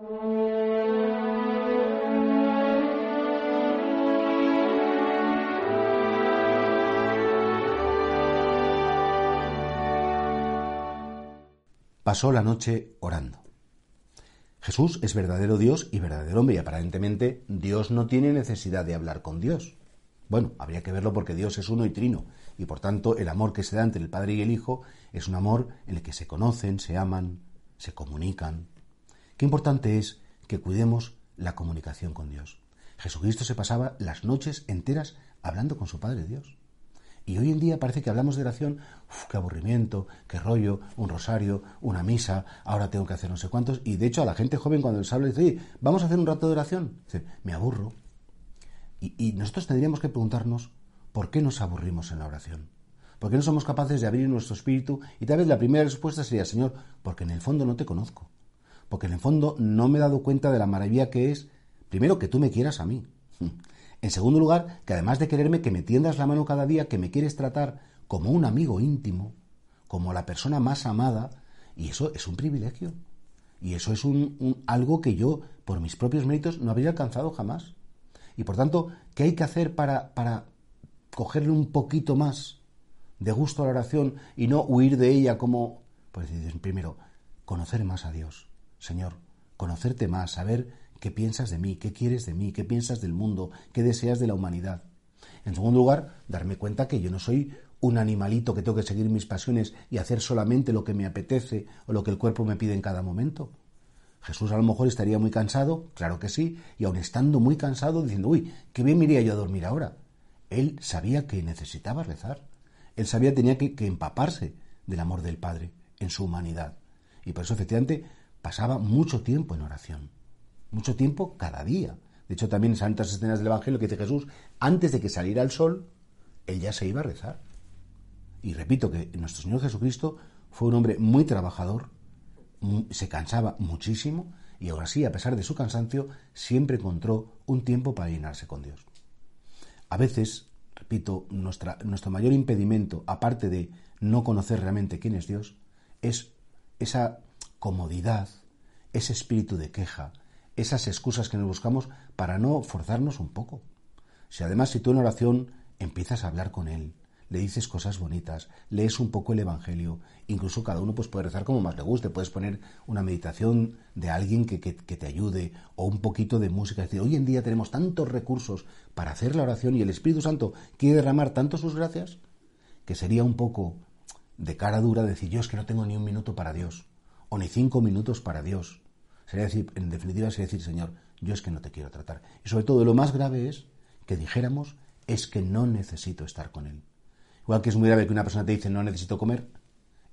Pasó la noche orando. Jesús es verdadero Dios y verdadero hombre y aparentemente Dios no tiene necesidad de hablar con Dios. Bueno, habría que verlo porque Dios es uno y trino y por tanto el amor que se da entre el Padre y el Hijo es un amor en el que se conocen, se aman, se comunican. Qué importante es que cuidemos la comunicación con Dios. Jesucristo se pasaba las noches enteras hablando con su Padre Dios. Y hoy en día parece que hablamos de oración, uf, qué aburrimiento, qué rollo, un rosario, una misa, ahora tengo que hacer no sé cuántos. Y de hecho a la gente joven cuando les habla dice, oye, vamos a hacer un rato de oración. Dice, me aburro. Y, y nosotros tendríamos que preguntarnos, ¿por qué nos aburrimos en la oración? ¿Por qué no somos capaces de abrir nuestro espíritu? Y tal vez la primera respuesta sería, Señor, porque en el fondo no te conozco. Porque en el fondo no me he dado cuenta de la maravilla que es, primero, que tú me quieras a mí. En segundo lugar, que además de quererme, que me tiendas la mano cada día, que me quieres tratar como un amigo íntimo, como la persona más amada, y eso es un privilegio. Y eso es un, algo que yo, por mis propios méritos, no habría alcanzado jamás. Y por tanto, ¿qué hay que hacer para, para cogerle un poquito más de gusto a la oración y no huir de ella como, pues primero, conocer más a Dios, Señor, conocerte más, saber qué piensas de mí, qué quieres de mí, qué piensas del mundo, qué deseas de la humanidad. En segundo lugar, darme cuenta que yo no soy un animalito que tengo que seguir mis pasiones y hacer solamente lo que me apetece o lo que el cuerpo me pide en cada momento. Jesús a lo mejor estaría muy cansado, claro que sí, y aun estando muy cansado diciendo, uy, qué bien me iría yo a dormir ahora. Él sabía que necesitaba rezar. Él sabía que tenía que, que empaparse del amor del Padre en su humanidad. Y por eso efectivamente pasaba mucho tiempo en oración. Mucho tiempo cada día. De hecho, también en santas escenas del Evangelio que dice Jesús, antes de que saliera el sol, él ya se iba a rezar. Y repito que nuestro Señor Jesucristo fue un hombre muy trabajador, se cansaba muchísimo y aún así, a pesar de su cansancio, siempre encontró un tiempo para llenarse con Dios. A veces, repito, nuestro mayor impedimento, aparte de no conocer realmente quién es Dios, es esa comodidad, ese espíritu de queja, esas excusas que nos buscamos para no forzarnos un poco. Si además si tú en oración empiezas a hablar con Él, le dices cosas bonitas, lees un poco el Evangelio, incluso cada uno pues puede rezar como más le guste, puedes poner una meditación de alguien que, que, te ayude o un poquito de música. Es decir, hoy en día tenemos tantos recursos para hacer la oración y el Espíritu Santo quiere derramar tanto sus gracias que sería un poco de cara dura decir yo es que no tengo ni un minuto para Dios o ni cinco minutos para Dios. Sería decir, en definitiva, sería decir, Señor, yo es que no te quiero tratar. Y sobre todo, lo más grave es que dijéramos, es que no necesito estar con Él. Igual que es muy grave que una persona te dice, no necesito comer,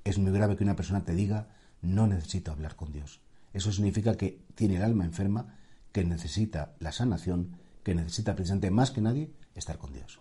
es muy grave que una persona te diga, no necesito hablar con Dios. Eso significa que tiene el alma enferma, que necesita la sanación, que necesita precisamente más que nadie estar con Dios.